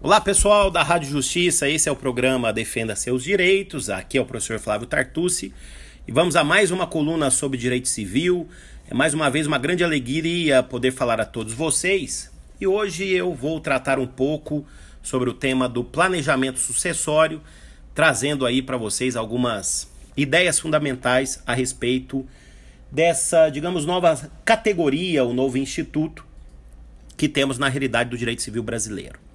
Olá pessoal da Rádio Justiça, esse é o programa Defenda Seus Direitos. Aqui é o professor Flávio Tartucci e vamos a mais uma coluna sobre direito civil. É mais uma vez uma grande alegria poder falar a todos vocês e hoje eu vou tratar um pouco sobre o tema do planejamento sucessório, trazendo aí para vocês algumas ideias fundamentais a respeito dessa, digamos, nova categoria, o novo instituto que temos na realidade do direito civil brasileiro.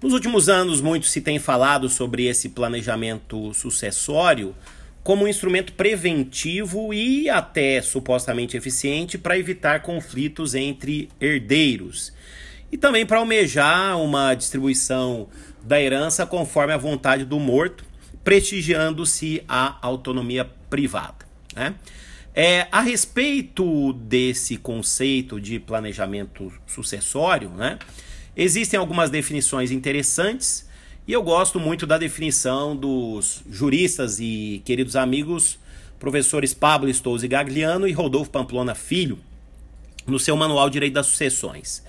Nos últimos anos, muito se tem falado sobre esse planejamento sucessório como um instrumento preventivo e até supostamente eficiente para evitar conflitos entre herdeiros e também para almejar uma distribuição da herança conforme a vontade do morto, prestigiando-se a autonomia privada. Né? É, a respeito desse conceito de planejamento sucessório, né? Existem algumas definições interessantes e eu gosto muito da definição dos juristas e queridos amigos professores Pablo Stouze Gagliano e Rodolfo Pamplona Filho no seu manual Direito das Sucessões.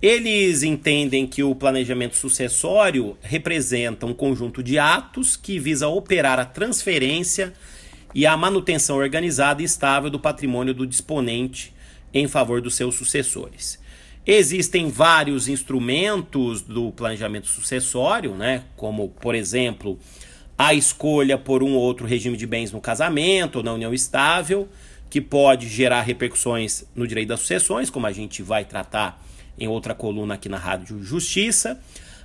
Eles entendem que o planejamento sucessório representa um conjunto de atos que visa operar a transferência e a manutenção organizada e estável do patrimônio do disponente em favor dos seus sucessores. Existem vários instrumentos do planejamento sucessório, né? como, por exemplo, a escolha por um ou outro regime de bens no casamento ou na união estável, que pode gerar repercussões no direito das sucessões, como a gente vai tratar em outra coluna aqui na Rádio Justiça.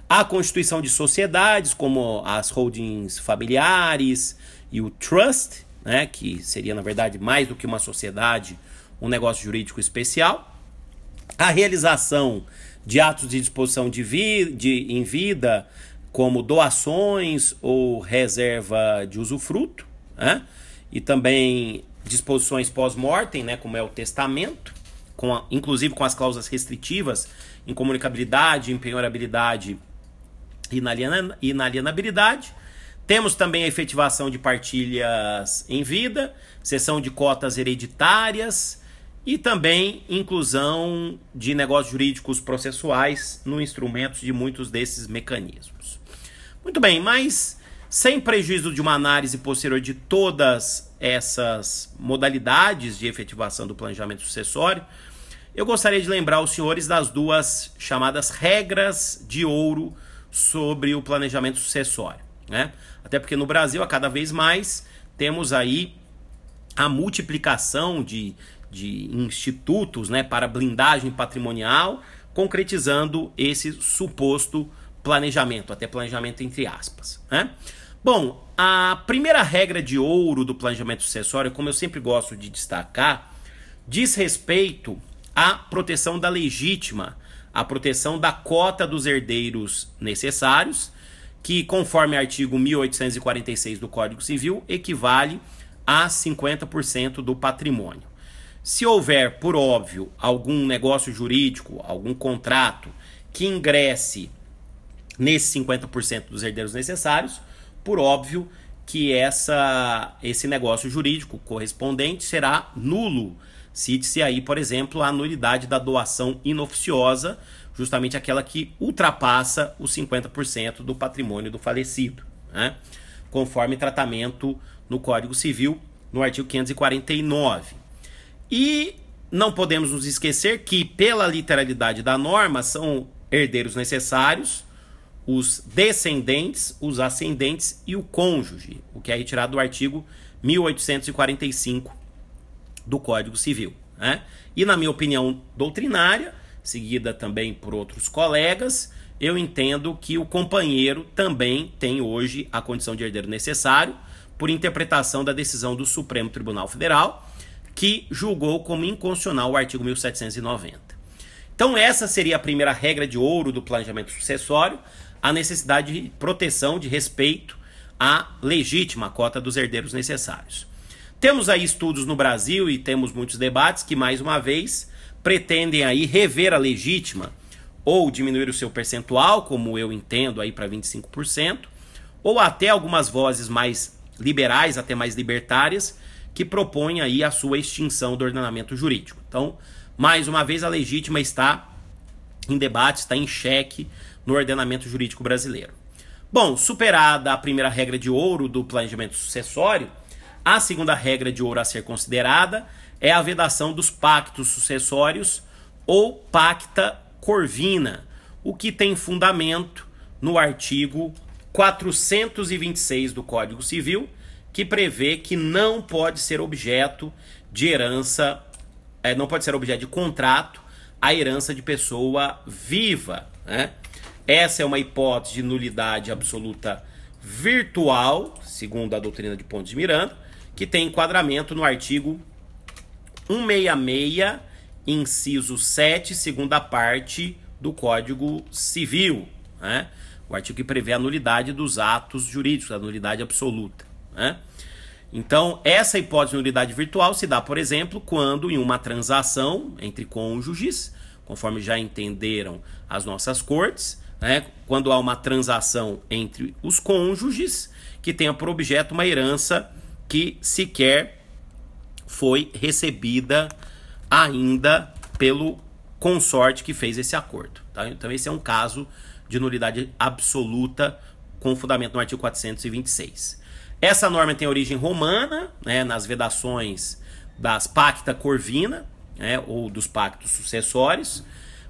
A constituição de sociedades, como as holdings familiares e o trust, né, que seria, na verdade, mais do que uma sociedade, um negócio jurídico especial a realização de atos de disposição de, vi, de em vida, como doações ou reserva de usufruto, né? e também disposições pós-mortem, né, como é o testamento, com a, inclusive com as cláusulas restritivas em comunicabilidade, empenhorabilidade e inalienabilidade. Temos também a efetivação de partilhas em vida, cessão de cotas hereditárias, e também inclusão de negócios jurídicos processuais no instrumento de muitos desses mecanismos. Muito bem, mas sem prejuízo de uma análise posterior de todas essas modalidades de efetivação do planejamento sucessório, eu gostaria de lembrar os senhores das duas chamadas regras de ouro sobre o planejamento sucessório. Né? Até porque no Brasil, a cada vez mais, temos aí a multiplicação de de institutos né, para blindagem patrimonial, concretizando esse suposto planejamento, até planejamento entre aspas. Né? Bom, a primeira regra de ouro do planejamento sucessório, como eu sempre gosto de destacar, diz respeito à proteção da legítima, à proteção da cota dos herdeiros necessários, que, conforme artigo 1846 do Código Civil, equivale a 50% do patrimônio. Se houver, por óbvio, algum negócio jurídico, algum contrato que ingresse nesses 50% dos herdeiros necessários, por óbvio que essa, esse negócio jurídico correspondente será nulo. Cite-se aí, por exemplo, a nulidade da doação inoficiosa, justamente aquela que ultrapassa os 50% do patrimônio do falecido, né? conforme tratamento no Código Civil, no artigo 549. E não podemos nos esquecer que, pela literalidade da norma, são herdeiros necessários os descendentes, os ascendentes e o cônjuge, o que é retirado do artigo 1845 do Código Civil. Né? E, na minha opinião doutrinária, seguida também por outros colegas, eu entendo que o companheiro também tem hoje a condição de herdeiro necessário, por interpretação da decisão do Supremo Tribunal Federal que julgou como inconstitucional o artigo 1790. Então, essa seria a primeira regra de ouro do planejamento sucessório, a necessidade de proteção, de respeito à legítima cota dos herdeiros necessários. Temos aí estudos no Brasil e temos muitos debates que, mais uma vez, pretendem aí rever a legítima ou diminuir o seu percentual, como eu entendo aí para 25%, ou até algumas vozes mais liberais, até mais libertárias, que propõe aí a sua extinção do ordenamento jurídico. Então, mais uma vez, a legítima está em debate, está em xeque no ordenamento jurídico brasileiro. Bom, superada a primeira regra de ouro do planejamento sucessório, a segunda regra de ouro a ser considerada é a vedação dos pactos sucessórios ou pacta corvina, o que tem fundamento no artigo 426 do Código Civil, que prevê que não pode ser objeto de herança, é, não pode ser objeto de contrato a herança de pessoa viva. Né? Essa é uma hipótese de nulidade absoluta virtual, segundo a doutrina de Pontes de Miranda, que tem enquadramento no artigo 166, inciso 7, segunda parte do Código Civil. Né? O artigo que prevê a nulidade dos atos jurídicos, a nulidade absoluta. Né? Então, essa hipótese de nulidade virtual se dá, por exemplo, quando em uma transação entre cônjuges, conforme já entenderam as nossas cortes, né, quando há uma transação entre os cônjuges que tenha por objeto uma herança que sequer foi recebida ainda pelo consorte que fez esse acordo. Tá? Então, esse é um caso de nulidade absoluta com fundamento no artigo 426. Essa norma tem origem romana, né, nas vedações das pacta corvina, né, ou dos pactos sucessórios.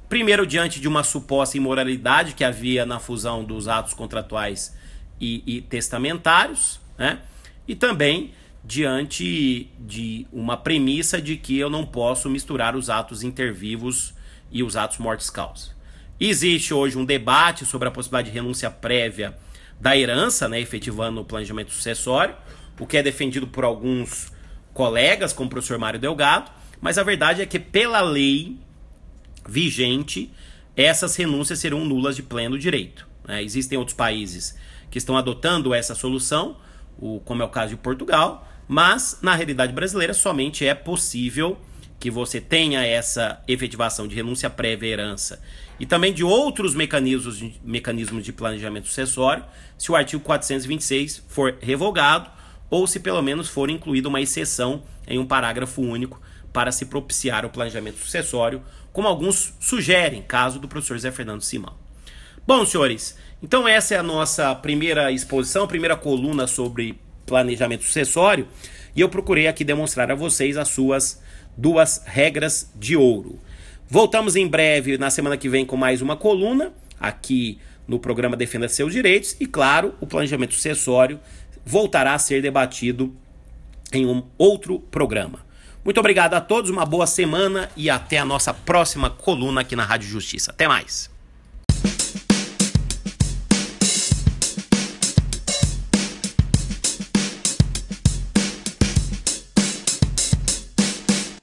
Primeiro, diante de uma suposta imoralidade que havia na fusão dos atos contratuais e, e testamentários, né, e também diante de uma premissa de que eu não posso misturar os atos intervivos e os atos mortis causa. Existe hoje um debate sobre a possibilidade de renúncia prévia da herança, né, efetivando o planejamento sucessório, o que é defendido por alguns colegas, como o professor Mário Delgado, mas a verdade é que pela lei vigente, essas renúncias serão nulas de pleno direito. Né? Existem outros países que estão adotando essa solução, o, como é o caso de Portugal, mas na realidade brasileira somente é possível que você tenha essa efetivação de renúncia prévia à herança e também de outros mecanismos mecanismos de planejamento sucessório, se o artigo 426 for revogado ou se pelo menos for incluída uma exceção em um parágrafo único para se propiciar o planejamento sucessório, como alguns sugerem, caso do professor Zé Fernando Simão. Bom, senhores, então essa é a nossa primeira exposição, primeira coluna sobre planejamento sucessório, e eu procurei aqui demonstrar a vocês as suas duas regras de ouro. Voltamos em breve, na semana que vem, com mais uma coluna, aqui no programa Defenda Seus Direitos, e claro, o planejamento sucessório voltará a ser debatido em um outro programa. Muito obrigado a todos, uma boa semana e até a nossa próxima coluna aqui na Rádio Justiça. Até mais!